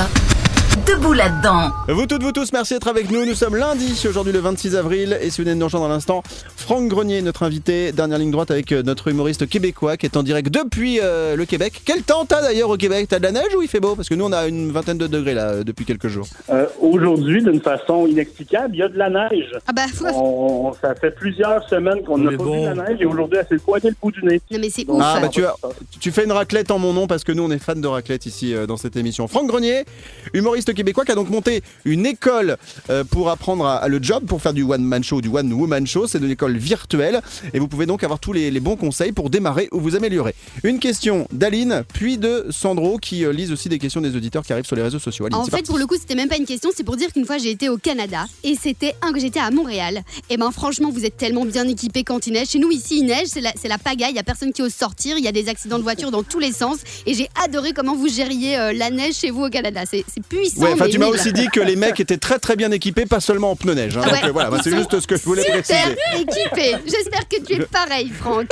Debout là-dedans. Vous toutes, vous tous, merci d'être avec nous. Nous sommes lundi, aujourd'hui le 26 avril. Et si vous venez de nous rejoindre dans l'instant, Franck Grenier, notre invité, dernière ligne droite avec euh, notre humoriste québécois qui est en direct depuis euh, le Québec. Quel temps t'as d'ailleurs au Québec? T'as de la neige ou il fait beau? Parce que nous, on a une vingtaine de degrés là euh, depuis quelques jours. Euh, Aujourd'hui, d'une façon inexplicable, il y a de la neige. Ah bah, ouais. On, ça fait plusieurs semaines qu'on n'a pas bon. vu de la neige et aujourd'hui, elle s'est pointée le bout du nez. non mais c'est Donc, ouf. Ah, bah, tu as- fais une raclette en mon nom parce que nous, on est fans de raclette ici euh, dans cette émission. Franck Grenier, humoriste québécois qui a donc monté une école euh, pour apprendre à, à le job, pour faire du one-man show, du one-woman show. C'est une école virtuelle et vous pouvez donc avoir tous les, les bons conseils pour démarrer ou vous améliorer. Une question d'Aline, puis de Sandro qui euh, lisent aussi des questions des auditeurs qui arrivent sur les réseaux sociaux. Aline, En fait, parti. pour le coup, c'était même pas une question, c'est pour dire qu'une fois j'ai été au Canada et c'était un que j'étais à Montréal. Et ben franchement, vous êtes tellement bien équipés quand il neige. Chez nous ici, il neige, c'est la, la pagaille, il y a personne qui ose sortir, il y a des accidents de voiture dans tous les sens. Et j'ai adoré comment vous gériez euh, la neige chez vous au Canada. C'est puissant. Ouais, enfin, tu m'as aussi dit que les mecs étaient très très bien équipés, pas seulement en pneus neige. hein. Ah Donc euh, voilà, bah, c'est juste ce que je voulais Super préciser. équipé. J'espère que tu es pareil, Franck.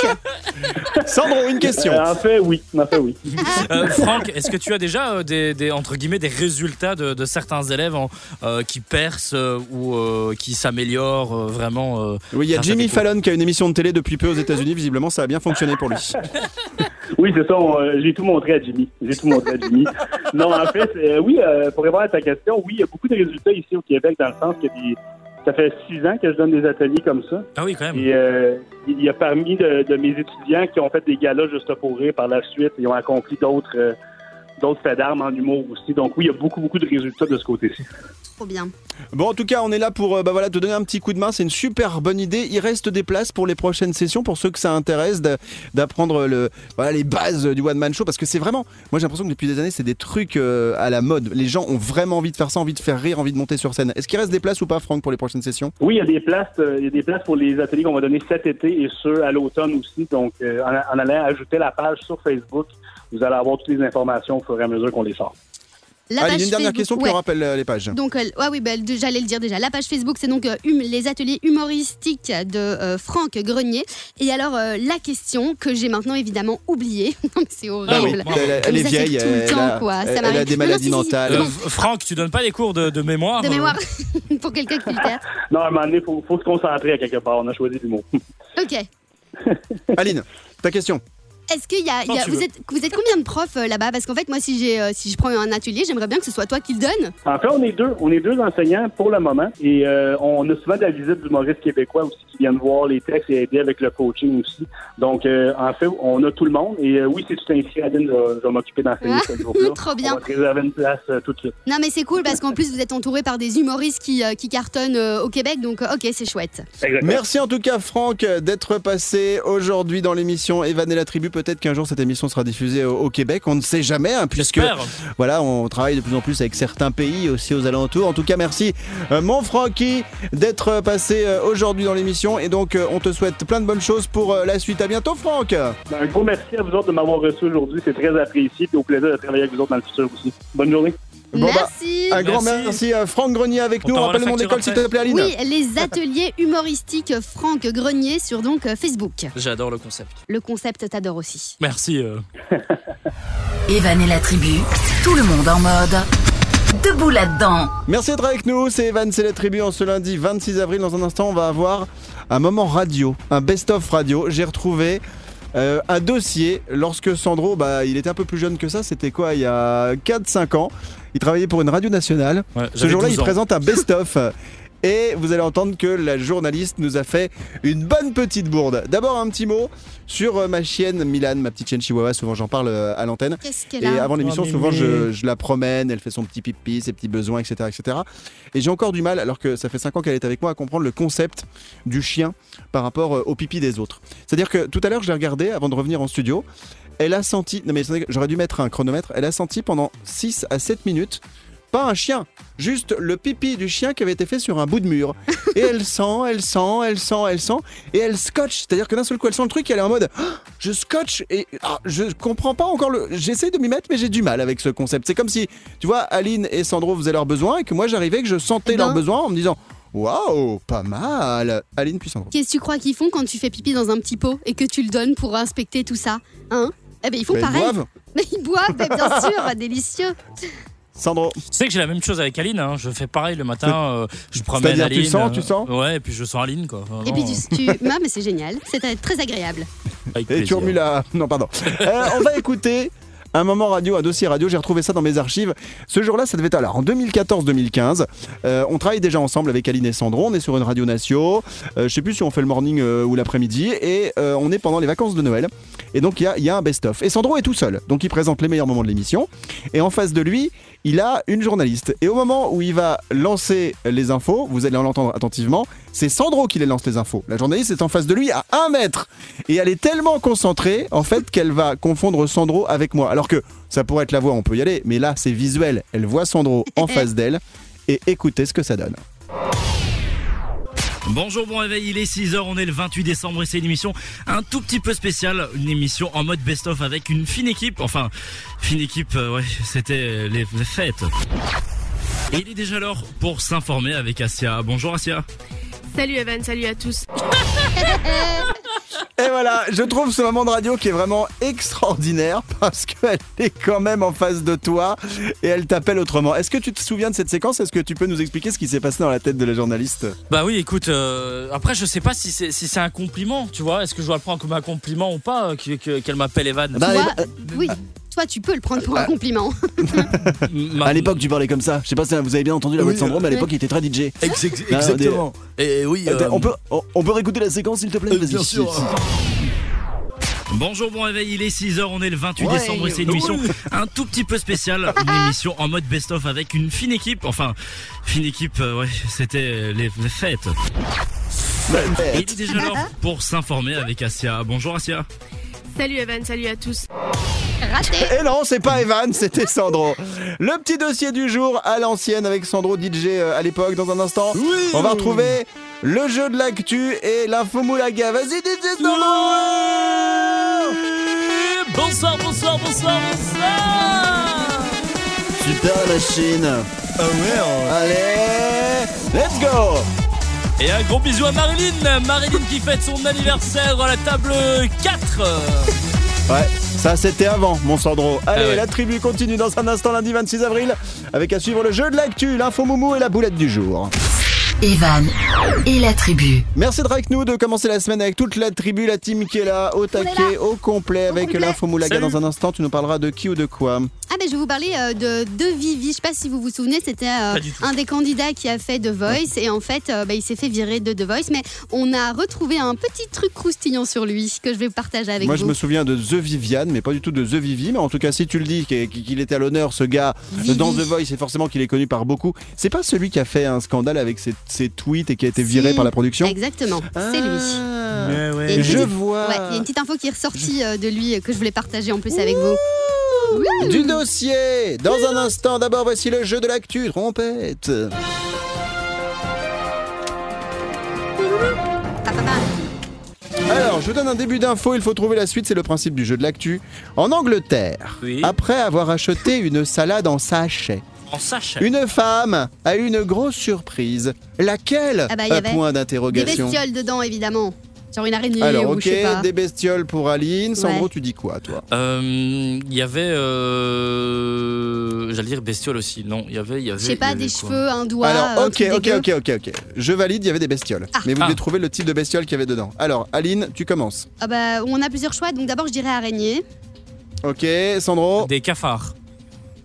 Sandro, une question. Euh, en fait, oui. En fait, oui. [laughs] Euh, Franck, est-ce que tu as déjà euh, des, des- entre guillemets des résultats de, de certains élèves en- euh, qui percent euh, ou euh, qui s'améliorent euh, vraiment euh, Oui, il y a Jimmy Fallon qui a une émission de télé depuis peu aux États-Unis. Visiblement, ça a bien fonctionné pour lui. Oui, c'est ça. euh, J'ai tout montré à Jimmy. J'ai tout montré à Jimmy. non, en fait, euh, oui, euh, pour répondre à ta question, oui, il y a beaucoup de résultats ici au Québec dans le sens que des- ça fait six ans que je donne des ateliers comme ça. Ah oui, quand même. Et euh, il y a parmi de, de mes étudiants qui ont fait des galas juste pour rire par la suite et ont accompli d'autres euh, d'autres faits d'armes en humour aussi. Donc oui, il y a beaucoup, beaucoup de résultats de ce côté-ci. Trop bien. Bon, en tout cas, on est là pour euh, bah, voilà, te donner un petit coup de main. C'est une super bonne idée. Il reste des places pour les prochaines sessions, pour ceux que ça intéresse d'apprendre le, voilà, les bases du one-man show. Parce que c'est vraiment, moi j'ai l'impression que depuis des années, c'est des trucs euh, à la mode. Les gens ont vraiment envie de faire ça, envie de faire rire, envie de monter sur scène. Est-ce qu'il reste des places ou pas, Franck, pour les prochaines sessions? Oui, il y a des places, euh, il y a des places pour les ateliers qu'on va donner cet été et ceux à l'automne aussi. Donc, euh, en, en allant ajouter la page sur Facebook, vous allez avoir toutes les informations au fur et à mesure qu'on les sort. La Allez, page une dernière Facebook- question, puis ouais. on rappelle euh, les pages. Donc, euh, ouais, oui, de- j'allais le dire déjà. La page Facebook, c'est donc euh, hum- les ateliers humoristiques de euh, Franck Grenier. Et alors, euh, la question que j'ai maintenant évidemment oubliée. [laughs] Non, mais c'est Ah oui, horrible. elle, elle est vieille, tout le elle, temps, a, quoi. Ça elle- elle m'arrive. a des Non, non, maladies si, si, mentales. Euh, Franck, tu donnes pas les cours de, de mémoire De mémoire, [laughs] pour quelqu'un qui le perd. Non, à un moment donné, il faut, faut se concentrer à quelque part. On a choisi du mot. Ok. [laughs] Aline, ta question. Est-ce qu'il y a, il y a- vous, êtes, vous êtes combien de profs euh, là-bas? Parce qu'en fait, moi, si, j'ai, euh, si je prends un atelier, j'aimerais bien que ce soit toi qui le donne. En fait, on est deux. On est deux enseignants pour le moment. Et euh, on a souvent de la visite d'humoristes québécois aussi qui viennent voir les textes et aider avec le coaching aussi. Donc, euh, en fait, on a tout le monde. Et euh, oui, si tu t'inscris, Adeline, je, vais- m'occuper d'enseigner Ah, ce groupe-là. [laughs] trop On bien. va te réserver une place euh, tout de suite. Non, mais c'est cool parce qu'en plus, vous êtes entouré par des humoristes qui, euh, qui cartonnent euh, au Québec. Donc, ok, c'est chouette. Exactement. Merci en tout cas Franck d'être passé aujourd'hui dans l'émission Evan et la tribu. Peut-être qu'un jour cette émission sera diffusée au, au Québec, on ne sait jamais, hein, puisque voilà, on travaille de plus en plus avec certains pays aussi aux alentours. En tout cas, merci euh, mon Francky d'être passé euh, aujourd'hui dans l'émission et donc euh, on te souhaite plein de bonnes choses pour euh, la suite. À bientôt Franck. Ben, Un gros merci à vous autres de m'avoir reçu aujourd'hui. C'est très apprécié. Et au plaisir de travailler avec vous autres dans le futur aussi. Bonne journée. Bon, bah, Merci. un grand Merci. merci à Franck Grenier avec On nous. Rappelle le nom facture d'école s'il te plaît Aline. Oui, les ateliers humoristiques Franck Grenier sur donc euh, Facebook. J'adore le concept. Le concept t'adore aussi. Merci. euh. [laughs] Evan et la tribu, tout le monde en mode. Debout là-dedans. Merci d'être avec nous, c'est Evan, c'est la tribu en ce lundi 26 avril. Dans un instant, on va avoir un moment radio, un best-of radio. J'ai retrouvé euh, un dossier lorsque Sandro, bah, il était un peu plus jeune que ça, c'était quoi, il y a 4-5 ans. Il travaillait pour une radio nationale. Ouais, Ce jour-là, 12 il présente un [laughs] best-of. Et vous allez entendre que la journaliste nous a fait une bonne petite bourde. D'abord un petit mot sur euh, ma chienne Milan, ma petite chienne chihuahua, souvent j'en parle euh, à l'antenne. Qu'est-ce qu'elle Et avant l'émission, Oh, souvent je, je la promène, elle fait son petit pipi, ses petits besoins, etc. etc. Et j'ai encore du mal, alors que ça fait 5 ans qu'elle est avec moi, à comprendre le concept du chien par rapport euh, au pipi des autres. C'est-à-dire que tout à l'heure, je l'ai regardé avant de revenir en studio. Elle a senti, non mais j'aurais dû mettre un chronomètre, elle a senti pendant 6 à 7 minutes, pas un chien, juste le pipi du chien qui avait été fait sur un bout de mur. Et elle sent, elle sent, elle sent, elle sent, et elle scotche. C'est-à-dire que d'un seul coup, elle sent le truc, elle est en mode, Ah, je scotche et ah, je comprends pas encore le. J'essaie de m'y mettre, mais j'ai du mal avec ce concept. C'est comme si, tu vois, Aline et Sandro faisaient leurs besoins et que moi j'arrivais, que je sentais Eh ben. leurs besoins en me disant, waouh, pas mal. Aline puis Sandro. Qu'est-ce que tu crois qu'ils font quand tu fais pipi dans un petit pot et que tu le donnes pour inspecter tout ça Hein? Eh ben ils font Mais ils pareil. boivent. [laughs] Mais ils boivent, ben, bien sûr, [laughs] délicieux. Sandro. Tu sais que j'ai la même chose avec Aline, hein. je fais pareil le matin, euh, je promène C'est-à-dire, Aline. tu sens, euh, tu sens Ouais, et puis je sens Aline quoi. Et puis tu, tu... [laughs] Non, mais c'est génial, c'est très agréable. Avec Et tu plaisir. remues la. Non, pardon. Euh, on va écouter un moment radio, un dossier radio. J'ai retrouvé ça dans mes archives. Ce jour-là, ça devait être alors en 2014-2015. Euh, on travaille déjà ensemble avec Aline et Sandro. On est sur une radio Natio. Euh, je sais plus si on fait le morning euh, ou l'après-midi. Et euh, on est pendant les vacances de Noël. Et donc, il y a, il y a un best-of. Et Sandro est tout seul. Donc, il présente les meilleurs moments de l'émission. Et en face de lui, il a une journaliste. Et au moment où il va lancer les infos, vous allez l'entendre attentivement, c'est Sandro qui les lance les infos. La journaliste est en face de lui à un mètre. Et elle est tellement concentrée, en fait, qu'elle va confondre Sandro avec moi. Alors que ça pourrait être la voix, on peut y aller, mais là, c'est visuel. Elle voit Sandro en [laughs] face d'elle. Et écoutez ce que ça donne. Bonjour, bon réveil, il est 6h, on est le 28 décembre et c'est une émission un tout petit peu spéciale, une émission en mode best-of avec une fine équipe, enfin, fine équipe, euh, ouais, c'était les, les fêtes. Et il est déjà l'heure pour s'informer avec Asia. Bonjour Asia. Salut Evan, salut à tous. [laughs] Et voilà, je trouve ce moment de radio qui est vraiment extraordinaire parce qu'elle est quand même en face de toi et elle t'appelle autrement. Est-ce que tu te souviens de cette séquence? Est-ce que tu peux nous expliquer ce qui s'est passé dans la tête de la journaliste? Bah oui, écoute, euh, après je sais pas si c'est si c'est un compliment, tu vois, est-ce que je dois le prendre comme un compliment ou pas, euh, que- que- qu'elle m'appelle Evan? Bah, euh, oui, toi tu peux le prendre pour un compliment. Ma- [laughs] À l'époque, tu parlais comme ça. Je sais pas si vous avez bien entendu la voix de Sandro, mais à l'époque, il était très DJ. Ex- ex- Ah, exactement. Et oui, euh, On, peut, on, on peut réécouter la séquence, s'il te plaît Euh, Vas-y. bien sûr. Bonjour, bon réveil, il est 6h, on est le 28 Ouais. décembre et c'est une émission un tout petit peu spéciale, [laughs] une émission en mode best-of avec une fine équipe, enfin, fine équipe, euh, ouais, c'était les, les fêtes. Et il est déjà l'heure pour s'informer avec Asia. Bonjour Asia. Salut Evan, salut à tous. Raté. Et non, c'est pas Evan, c'était Sandro. Le petit dossier du jour à l'ancienne avec Sandro DJ euh, à l'époque. Dans un instant, on va retrouver le jeu de l'actu et l'info moulaga. Vas-y, DJ Sandro Bonsoir, bonsoir, bonsoir, bonsoir Super la machine. Ah ouais Allez, let's go Et un gros bisou à Marilyn Marilyn qui fête son anniversaire à la table 4 Ouais, ça c'était avant, mon Sandro. Allez, Ah ouais. la tribu continue dans un instant, lundi 26 avril, avec à suivre le jeu de l'actu, l'info moumou et la boulette du jour. Evan et la tribu. Merci d'être avec nous, de commencer la semaine avec toute la tribu, la team qui est là, au taquet, au complet, avec l'info moulaga. Salut. Dans un instant, tu nous parleras de qui ou de quoi Ah ben je vais vous parler euh, de, de Vivi. Je sais pas si vous vous souvenez, c'était euh, un des candidats qui a fait The Voice et en fait euh, bah, il s'est fait virer de The Voice. Mais on a retrouvé un petit truc croustillant sur lui que je vais partager avec Moi, vous. je me souviens de The Viviane, mais pas du tout de The Vivi. Mais en tout cas, si tu le dis qu'il qu'il était à l'honneur, ce gars, Vivi. dans The Voice, c'est forcément qu'il est connu par beaucoup. C'est pas celui qui a fait un scandale avec ses, ses tweets et qui a été viré par la production Exactement, c'est lui. Ah. Et une Je petite- vois. Ouais, il y a une petite info qui est ressortie euh, de lui euh, que je voulais partager en plus avec vous. Du dossier Dans un instant, d'abord voici le jeu de l'actu, trompette. Alors, je vous donne un début d'info, il faut trouver la suite, c'est le principe du jeu de l'actu. En Angleterre, Oui. après avoir acheté une salade en sachet, En sachet. une femme a eu une grosse surprise. Laquelle Ah bah, il y Un avait point Des d'interrogation. bestioles dedans évidemment. Genre une araignée Alors, ou ok, je sais pas. des bestioles pour Aline. Sandro, Ouais. tu dis quoi, toi? Euh, Il y avait. Euh, J'allais dire bestiole aussi. Non, il y avait. Il y avait Je sais il y pas, avait des quoi? cheveux, un doigt. Alors, un ok, truc ok, dégueu. ok, ok, ok. Je valide, il y avait des bestioles. Ah. Mais vous Ah. devez trouver le type de bestiole qu'il y avait dedans. Alors, Aline, tu commences. Ah bah, on a plusieurs choix, donc d'abord je dirais araignée. Ok, Sandro? Des cafards.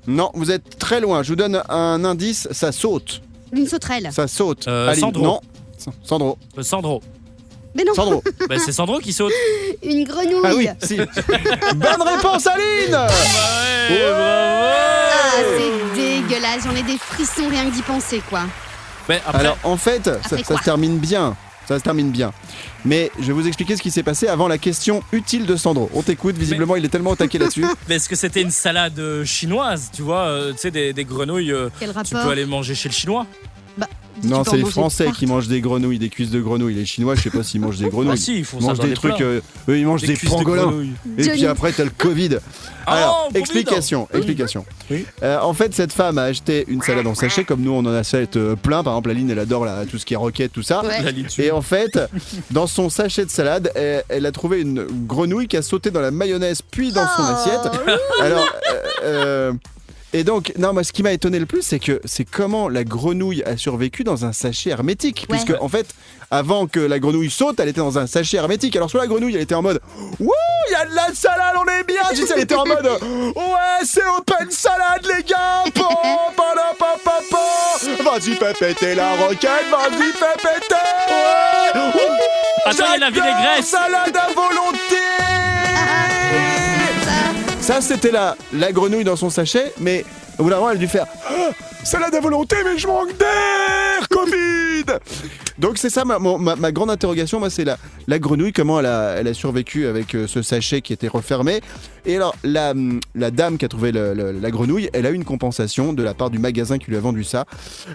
Non, vous êtes très loin. Je vous donne un indice, ça saute. Une sauterelle. Ça saute. Euh, Aline, Sandro. non. Sa- Sandro. Euh, Sandro. Mais non, Sandro. [laughs] Bah, c'est Sandro qui saute. [laughs] une grenouille. ah oui, si. [laughs] Bonne réponse, Aline Ouais, Ah, bravo c'est dégueulasse, j'en ai des frissons rien que d'y penser quoi. Mais après, Alors, en fait, ça, Après ça quoi se termine bien. Ça se termine bien. Mais je vais vous expliquer ce qui s'est passé avant la question utile de Sandro. On t'écoute, visiblement, il est tellement au taquet [laughs] là-dessus. mais est-ce que c'était une salade euh, chinoise Tu vois, euh, tu sais, des, des grenouilles, euh, Quel tu rapport peux aller manger chez le chinois? Tu non, c'est les Français qui mangent des grenouilles, des cuisses de grenouilles. Les Chinois, je sais pas s'ils mangent des [laughs] grenouilles. Ah si, ils font Ils ça mangent dans des trucs. plats. euh, eux, ils mangent des, cuisses de pangolins. grenouille. Et puis après, t'as le Covid. Ah, Alors, Covid. explication, explication. Oui. Euh, en fait, cette femme a acheté une salade en sachet, comme nous on en achète euh, plein. Par exemple, Aline, elle adore là, tout ce qui est roquette, tout ça. Ouais. La litue. Et en fait, dans son sachet de salade, elle, elle a trouvé une grenouille qui a sauté dans la mayonnaise puis dans son Oh. assiette. Alors, euh, euh, Et donc, non, moi, ce qui m'a étonné le plus, c'est que c'est comment la grenouille a survécu dans un sachet hermétique. Ouais. Puisque, en fait, avant que la grenouille saute, elle était dans un sachet hermétique. Alors, sur la grenouille, elle était en mode Wouh, il y a de la salade, on est bien. Tu sais, elle était en mode Ouais, c'est open salade, les gars. Vas-y, fais péter la roquette, vas-y, fais péter. Ouais. Attends, il y a la vinaigrette. Salade à volonté. Ça, c'était la, la grenouille dans son sachet, mais au bout d'un moment, elle a dû faire Ah, salade à volonté, mais je manque d'air, Covid Donc, c'est ça ma, ma- ma grande interrogation. Moi, c'est la, la grenouille, comment elle a, elle a survécu avec euh, ce sachet qui était refermé. Et alors, la, la dame qui a trouvé le- le- la grenouille, elle a eu une compensation de la part du magasin qui lui a vendu ça.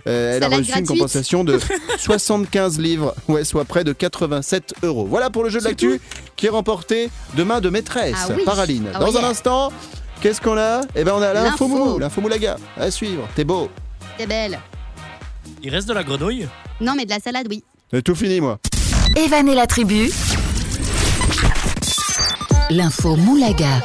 Euh, elle a reçu une compensation de [laughs] 75 livres, ouais, soit près de 87 euros. Voilà pour le jeu de l'actu qui est remporté de main de maîtresse Ah oui. par Aline. Oh Dans un yeah. instant, qu'est-ce qu'on a? Eh ben on a l'info L'info. moulou, l'info moulaga. À suivre, t'es beau. T'es belle. Il reste de la grenouille? Non, mais de la salade, oui. J'ai tout fini moi. Evan et la tribu. L'info Moulaga.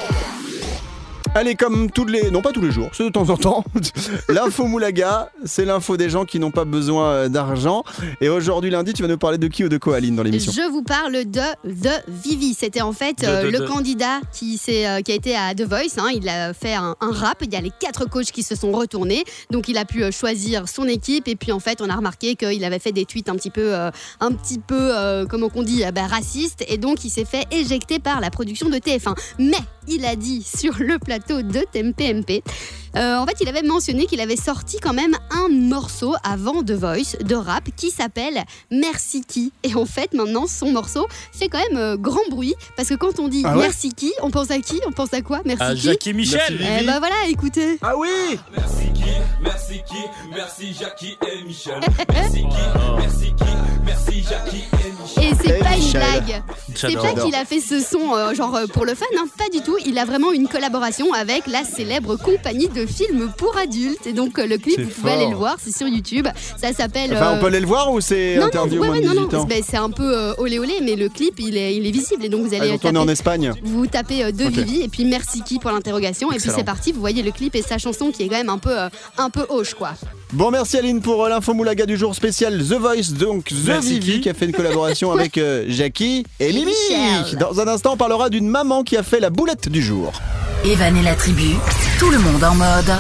Allez, comme tous les. Non, pas tous les jours, c'est de temps en temps. [laughs] L'info Moulaga, c'est l'info des gens qui n'ont pas besoin euh, d'argent. Et aujourd'hui, lundi, tu vas nous parler de qui ou de quoi, Aline, dans l'émission Je vous parle de The Vivi. C'était en fait De- euh, de- le de- candidat qui, s'est, euh, qui a été à The Voice. hein. Il a fait un, un rap. Il y a les quatre coachs qui se sont retournés. Donc il a pu choisir son équipe. Et puis en fait, on a remarqué qu'il avait fait des tweets un petit peu, euh, un petit peu euh, comment qu'on dit, bah, racistes. Et donc il s'est fait éjecter par la production de TF1. Mais il a dit sur le plateau de TMPMP. Euh, en fait, il avait mentionné qu'il avait sorti quand même un morceau avant The Voice de rap qui s'appelle Merci qui. Et en fait, maintenant, son morceau fait quand même euh, grand bruit parce que quand on dit Ah ouais Merci qui, on pense à qui? On pense à quoi? Merci Ah, qui? Jackie Michel Merci. Eh ben voilà, écoutez. Ah oui Merci qui, merci qui, merci Jackie et Michel. [laughs] Merci qui, merci qui, merci Jackie et Michel. Et c'est pas une blague. C'est pas qu'il a fait ce son euh, genre pour le fun, hein, pas du tout. Il a vraiment une collaboration avec la célèbre compagnie de films pour adultes. Et donc euh, le clip, vous pouvez fort. aller le voir, c'est sur YouTube. Ça s'appelle. Enfin, euh, on peut aller le voir ou c'est interdit non, au moins ouais, de non, 18 non, ans ben, c'est un peu euh, olé olé, mais le clip il est, il est visible et donc vous Ah, allez on est en taper, Espagne. vous tapez euh, de. Vivi et puis merci qui pour l'interrogation et puis c'est parti, vous voyez le clip et sa chanson qui est quand même un peu, euh, un peu hoche quoi. Bon, merci Aline pour euh, l'info Moulaga du jour spécial The Voice, donc The Merci Vivi qui qui a fait une collaboration [laughs] avec euh, Jackie et. Michel. Dans un instant, on parlera d'une maman qui a fait la boulette du jour. Evan et la tribu. Tout le monde en mode.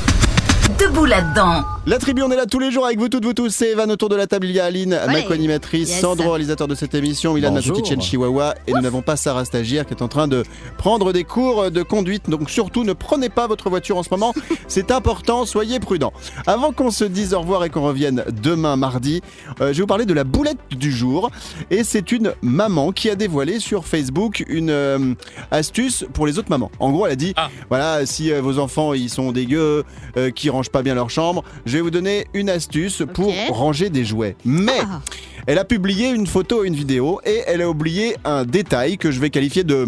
Debout là-dedans. La tribu, on est là tous les jours avec vous toutes, vous tous. C'est Evan autour de la table. Il y a Aline, ma co-animatrice, Yes. Sandro, réalisateur de cette émission, Milan, ma petite chienne chihuahua. Et nous n'avons pas Sarah Stagiaire qui est en train de prendre des cours de conduite. Donc surtout, ne prenez pas votre voiture en ce moment. [laughs] C'est important, soyez prudents. Avant qu'on se dise au revoir et qu'on revienne demain mardi, euh, je vais vous parler de la boulette du jour. Et c'est une maman qui a dévoilé sur Facebook une euh, astuce pour les autres mamans. En gros, elle a dit Ah. voilà, si euh, vos enfants ils sont dégueux, euh, qui rangent pas bien leur chambre, je vais vous donner une astuce pour ranger des jouets. Mais Ah. Elle a publié une photo et une vidéo et elle a oublié un détail que je vais qualifier de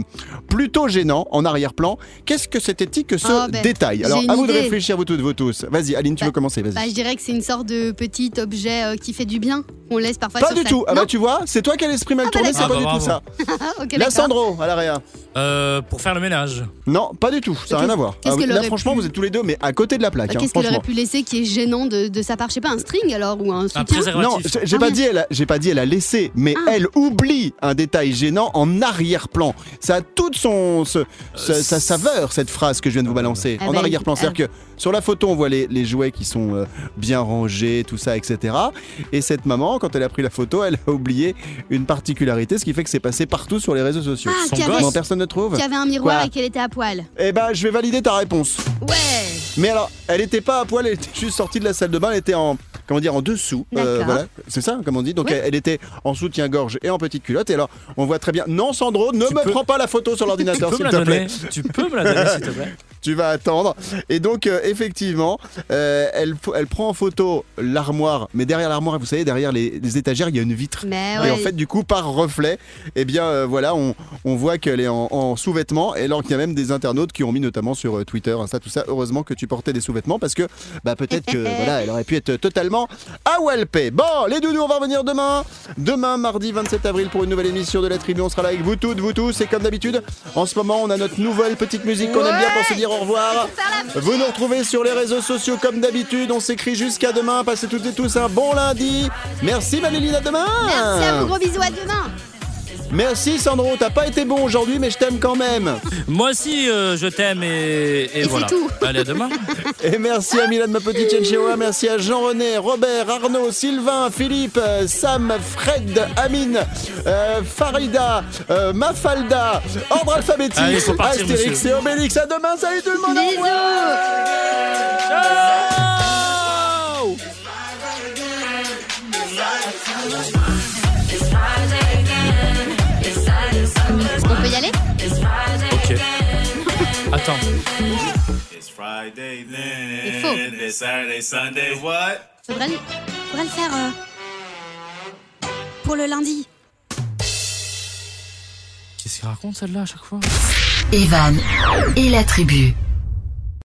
plutôt gênant en arrière-plan. Qu'est-ce que c'était que ce Oh, ben, détail? Alors à vous de réfléchir vous toutes, vous tous. Vas-y, Aline, tu Bah, veux commencer Vas-y. Bah, je dirais que c'est une sorte de petit objet euh, qui fait du bien. On laisse parfois pas sur du sa- tout. Ah Non bah tu vois, c'est toi qui as l'esprit mal Ah bah tourné, c'est d'accord. pas Ah du bah tout ça. [laughs] Ah, ok, La d'accord. Sandro, à l'arrière. Euh, pour faire le ménage. Non, pas du tout. Ça n'a rien à voir. Ah là, franchement, pu- vous êtes tous les deux, mais à côté de la plaque. Bah, hein, Qu'est-ce qu'elle aurait pu laisser qui est gênant de, de sa part? Je sais pas, un string alors ou un Un soutien? préservatif. Non, j'ai- Ah, pas rien. dit elle, a- j'ai pas dit elle a laissé, mais Ah. elle oublie un détail gênant en arrière-plan. Ça a toute son ce- sa, sa saveur cette phrase que je viens de vous balancer Ah en bah, arrière-plan. ah. C'est-à-dire que sur la photo on voit les, les jouets qui sont euh, bien rangés, tout ça, etc. Et cette maman, quand elle a pris la photo, elle a oublié une particularité, ce qui fait que c'est passé partout sur les réseaux sociaux. Ah, Son avait- personne ne trouve qu'il y avait un miroir Quoi et qu'elle était à poil. Eh ben, je vais valider ta réponse. Ouais Mais alors, elle était pas à poil, elle était juste sortie de la salle de bain, elle était en comment dire en dessous. Euh, voilà, c'est ça comme on dit. Donc Oui. elle, elle était en soutien-gorge et en petite culotte. Et alors, on voit très bien. Non, Sandro, ne Tu me peux- prends pas la photo sur [laughs] Tu l'ordinateur, peux s'il me te la plaît. donner Tu peux me la donner, s'il te plaît [laughs] Tu vas attendre. Et donc, euh, effectivement, euh, elle, prend en photo l'armoire, mais derrière l'armoire, vous savez, derrière les, les étagères, il y a une vitre. Mais Et ouais. en fait, du coup, par reflet, eh bien, euh, voilà, on, on voit qu'elle est en, en sous-vêtements. Et alors qu'il y a même des internautes qui ont mis notamment sur Twitter, Insta, tout ça. Heureusement que tu portais des sous-vêtements parce que, bah, peut-être que, [laughs] voilà, elle aurait pu être totalement à Walpé. Bon, les doudous, on va revenir demain. Demain, mardi 27 avril, pour une nouvelle émission de la tribu. On sera là avec vous toutes, vous tous. Et comme d'habitude, en ce moment, on a notre nouvelle petite musique qu'on aime bien pour se dire au revoir. Vous nous retrouvez sur les réseaux sociaux comme d'habitude. On s'écrit jusqu'à demain. Passez toutes et tous un bon lundi. Merci Maléline, à demain. Merci à vous, gros bisous, à demain. Merci Sandro, t'as pas été bon aujourd'hui, mais je t'aime quand même. Moi aussi, euh, je t'aime et, et Et voilà. c'est tout. Allez, à demain. [laughs] Et merci à Milan, ma petite Chenchewa. Merci à Jean-René, Robert, Arnaud, Sylvain, Philippe, euh, Sam, Fred, Amine, euh, Farida, euh, Mafalda, ordre alphabétique, Allez, faut partir, Astérix monsieur. et Obélix. À demain, salut tout le monde. Bisous. On peut y aller Ok. [laughs] Attends. It's Friday then. Il faut. It's Saturday, Sunday, what? Faudrait le, faudrait le faire euh, pour le lundi. Qu'est-ce qu'il raconte celle-là à chaque fois? Evan et la tribu.